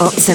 Oh, is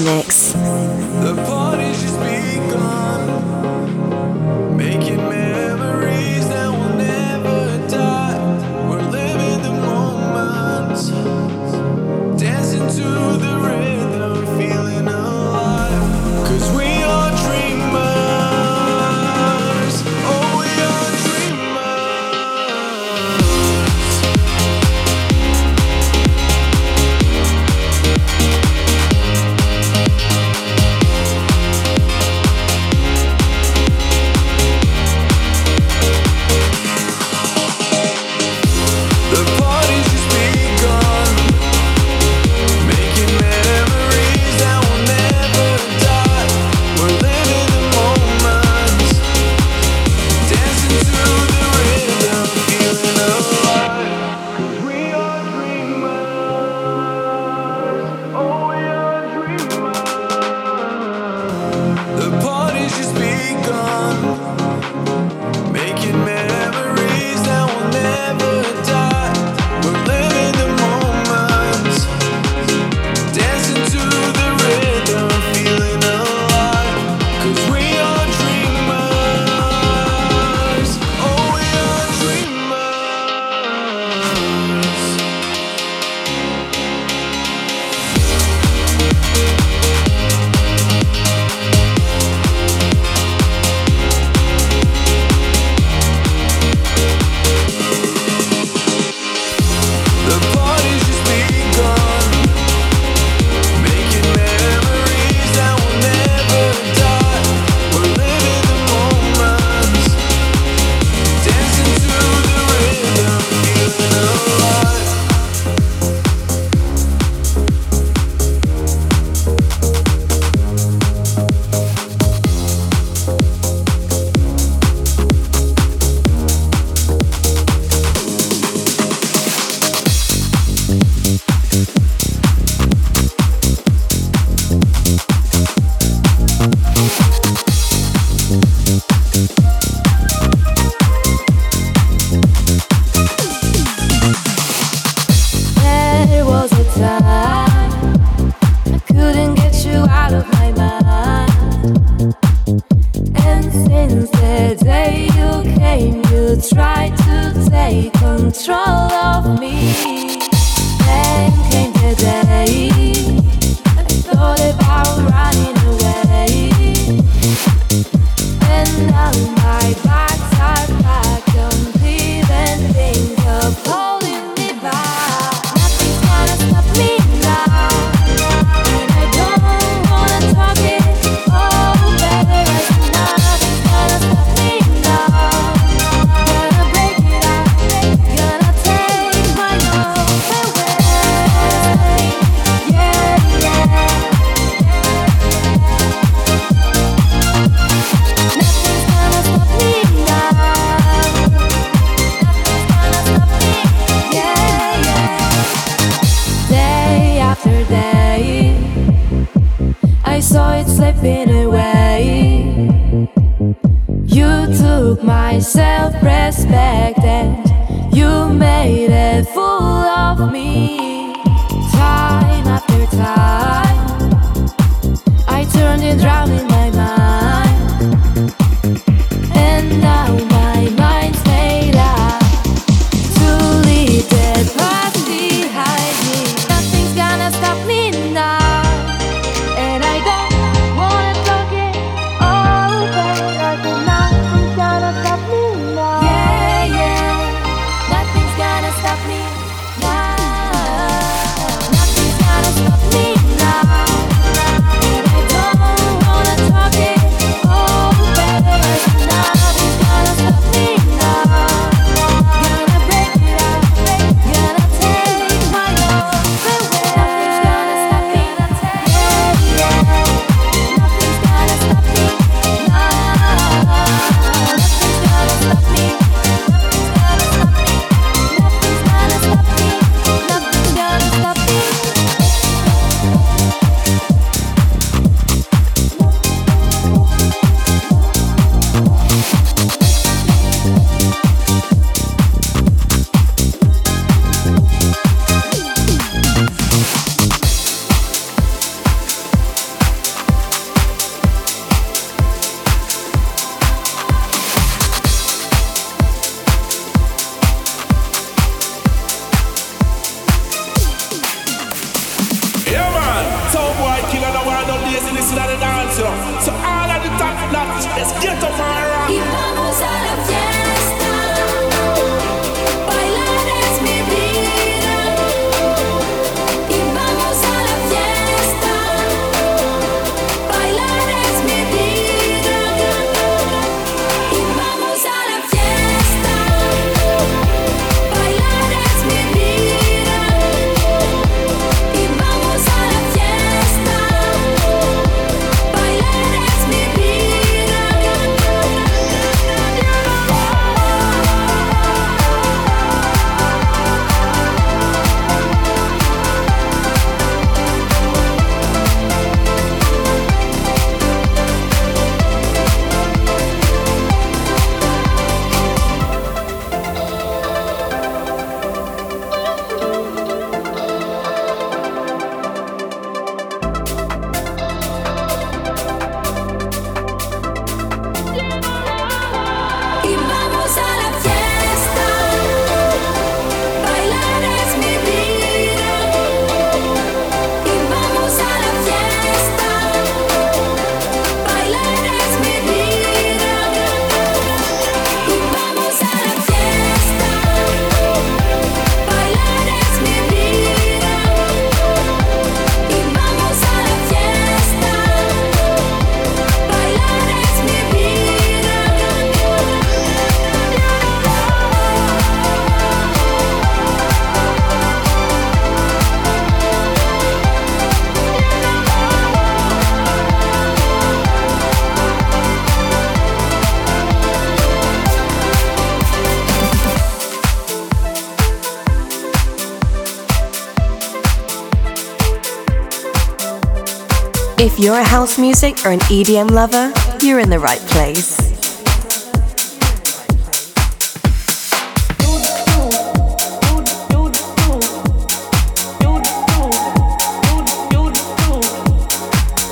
If you're a house music or an EDM lover, you're in the right place.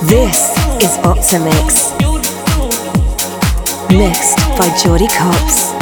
This is Opti'mix. Mixed by Jordy Copz.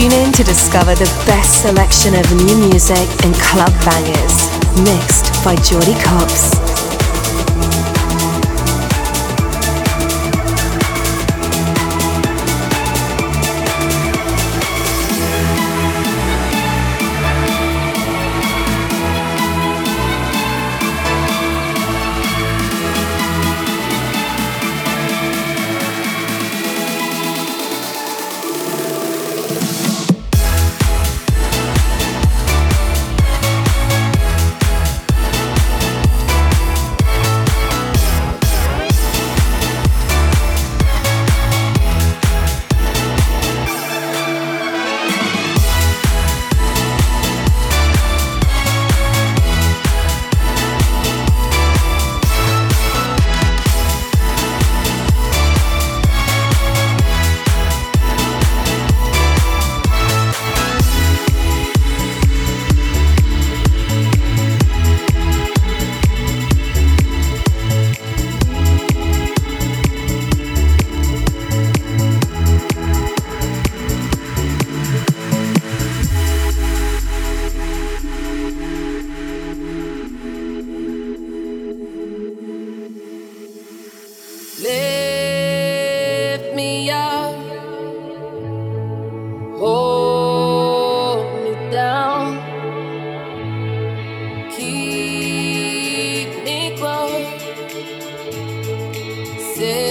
Tune in to discover the best selection of new music and club bangers, mixed by Jordy Copz. Burning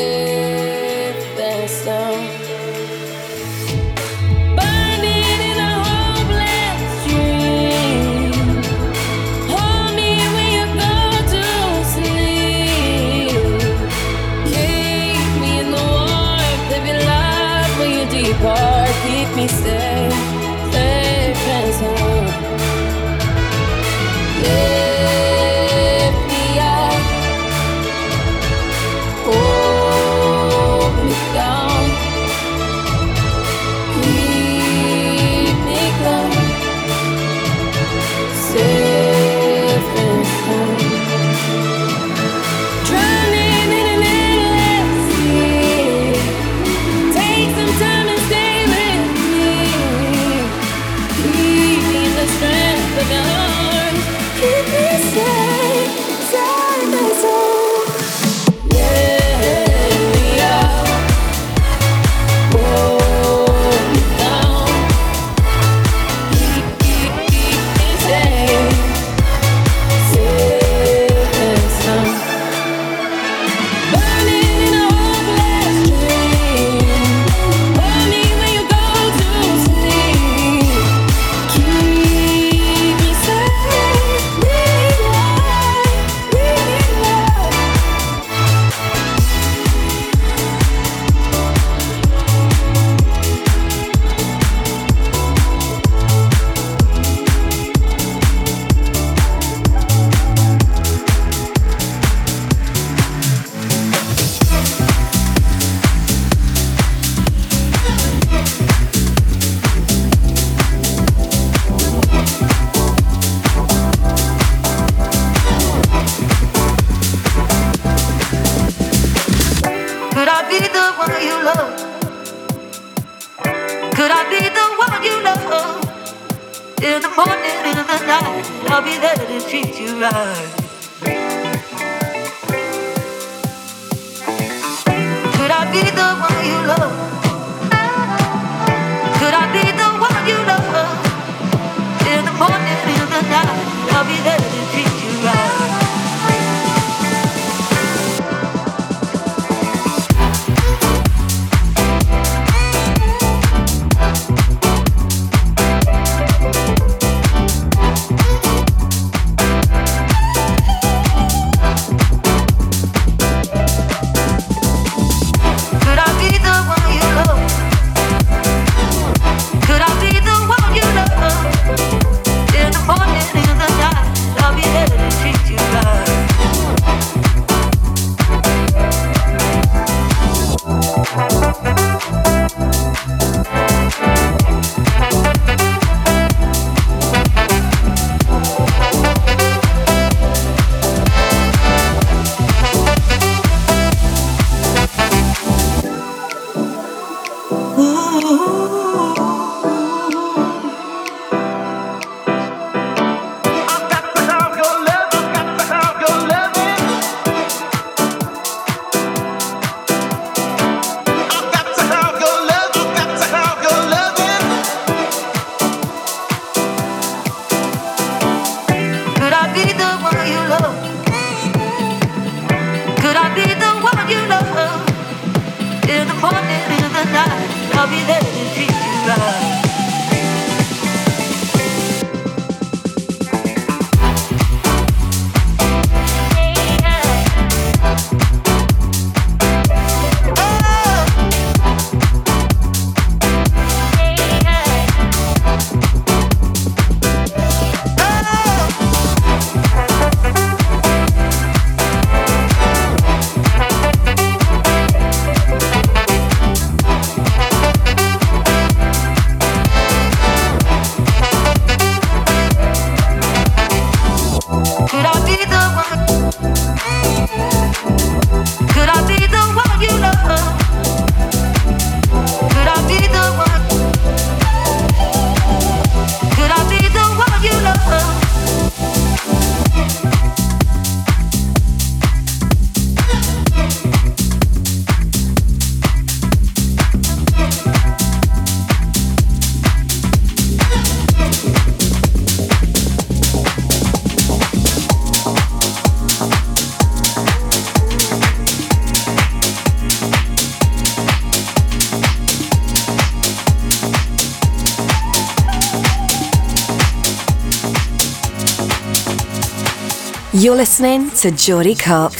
You're listening to Jordy Copz.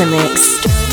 Is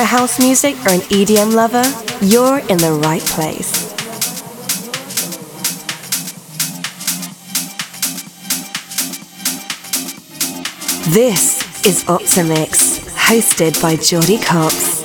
a house music or an EDM lover, you're in the right place. This is Opti'mix, hosted by Jordy Copz.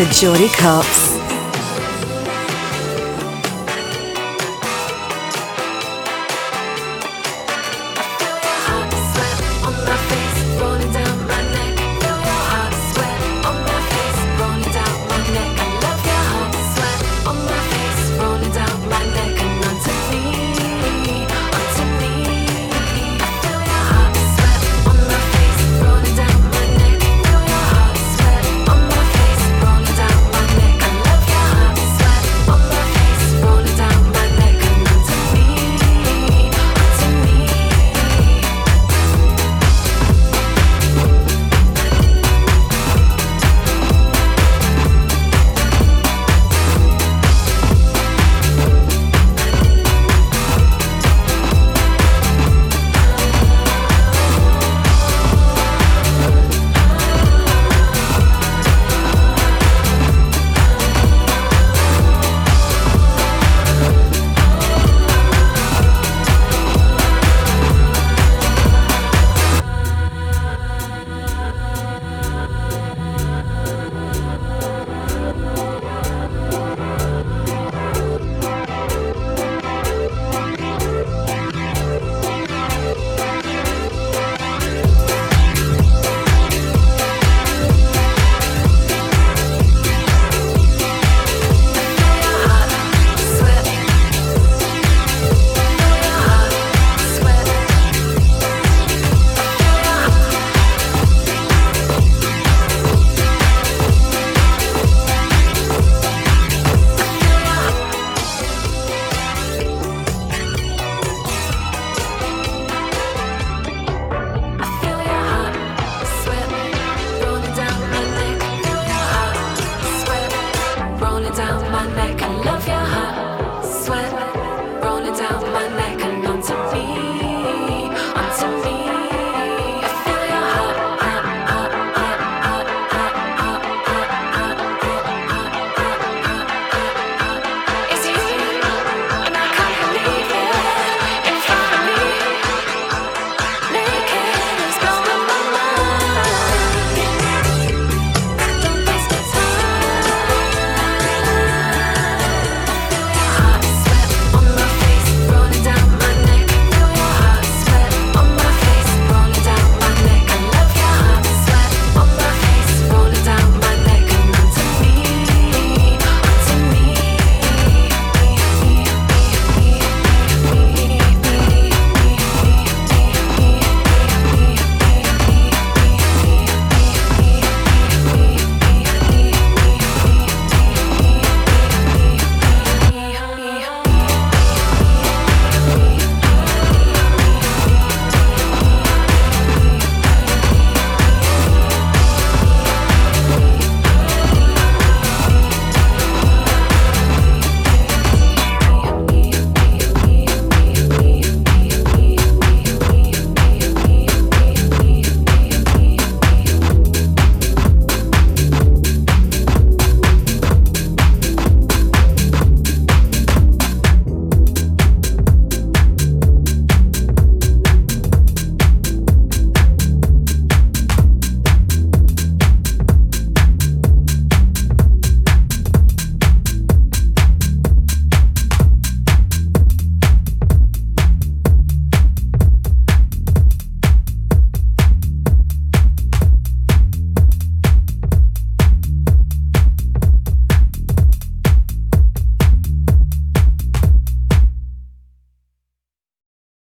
To Jordy Copz.